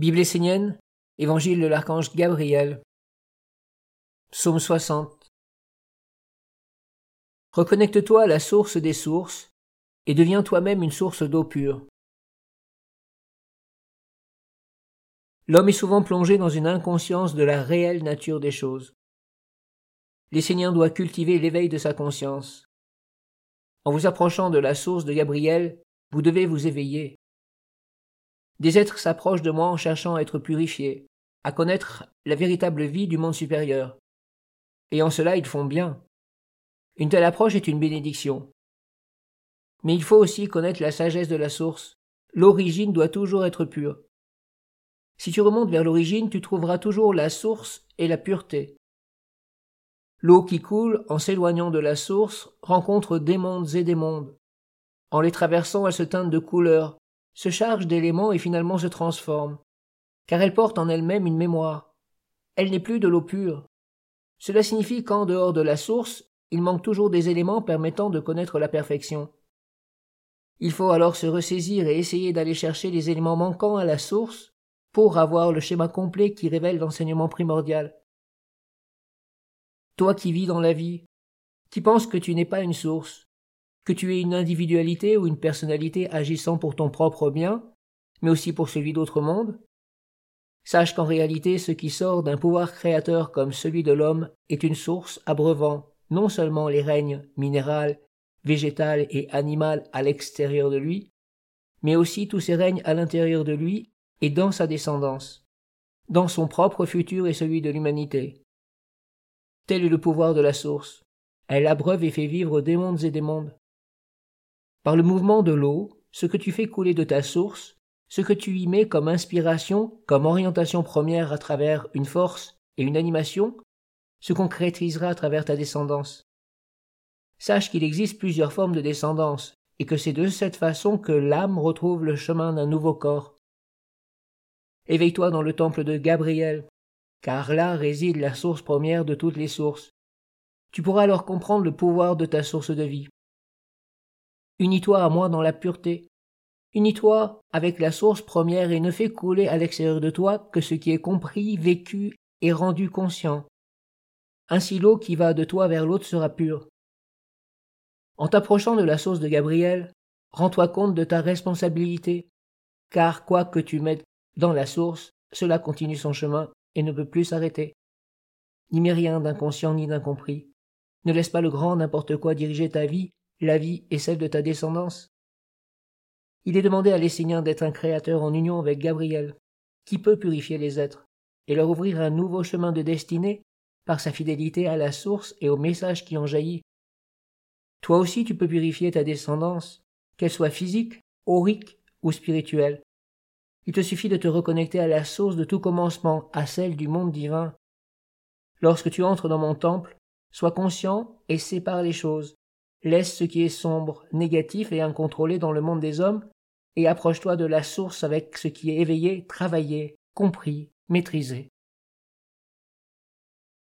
Bible essénienne, Évangile de l'archange Gabriel, Psaume 60. Reconnecte-toi à la source des sources et deviens toi-même une source d'eau pure. L'homme est souvent plongé dans une inconscience de la réelle nature des choses. L'essénien doit cultiver l'éveil de sa conscience. En vous approchant de la source de Gabriel, vous devez vous éveiller. Des êtres s'approchent de moi en cherchant à être purifiés, à connaître la véritable vie du monde supérieur. Et en cela ils font bien. Une telle approche est une bénédiction. Mais il faut aussi connaître la sagesse de la source. L'origine doit toujours être pure. Si tu remontes vers l'origine, tu trouveras toujours la source et la pureté. L'eau qui coule, en s'éloignant de la source, rencontre des mondes et des mondes. En les traversant, elle se teinte de couleurs, se charge d'éléments et finalement se transforme, car elle porte en elle-même une mémoire. Elle n'est plus de l'eau pure. Cela signifie qu'en dehors de la source, il manque toujours des éléments permettant de connaître la perfection. Il faut alors se ressaisir et essayer d'aller chercher les éléments manquants à la source pour avoir le schéma complet qui révèle l'enseignement primordial. Toi qui vis dans la vie, qui penses que tu n'es pas une source, que tu es une individualité ou une personnalité agissant pour ton propre bien, mais aussi pour celui d'autres mondes, sache qu'en réalité ce qui sort d'un pouvoir créateur comme celui de l'homme est une source abreuvant non seulement les règnes minéral, végétal et animal à l'extérieur de lui, mais aussi tous ces règnes à l'intérieur de lui et dans sa descendance, dans son propre futur et celui de l'humanité. Tel est le pouvoir de la source. Elle abreuve et fait vivre des mondes et des mondes. Par le mouvement de l'eau, ce que tu fais couler de ta source, ce que tu y mets comme inspiration, comme orientation première à travers une force et une animation, se concrétisera à travers ta descendance. Sache qu'il existe plusieurs formes de descendance, et que c'est de cette façon que l'âme retrouve le chemin d'un nouveau corps. Éveille-toi dans le temple de Gabriel, car là réside la source première de toutes les sources. Tu pourras alors comprendre le pouvoir de ta source de vie. Unis-toi à moi dans la pureté. Unis-toi avec la source première et ne fais couler à l'extérieur de toi que ce qui est compris, vécu et rendu conscient. Ainsi l'eau qui va de toi vers l'autre sera pure. En t'approchant de la source de Gabriel, rends-toi compte de ta responsabilité, car quoi que tu mettes dans la source, cela continue son chemin et ne peut plus s'arrêter. N'y mets rien d'inconscient ni d'incompris. Ne laisse pas le grand n'importe quoi diriger ta vie la vie et celle de ta descendance. Il est demandé à l'Essénien d'être un créateur en union avec Gabriel, qui peut purifier les êtres, et leur ouvrir un nouveau chemin de destinée par sa fidélité à la source et au message qui en jaillit. Toi aussi tu peux purifier ta descendance, qu'elle soit physique, aurique ou spirituelle. Il te suffit de te reconnecter à la source de tout commencement, à celle du monde divin. Lorsque tu entres dans mon temple, sois conscient et sépare les choses. Laisse ce qui est sombre, négatif et incontrôlé dans le monde des hommes, et approche-toi de la source avec ce qui est éveillé, travaillé, compris, maîtrisé.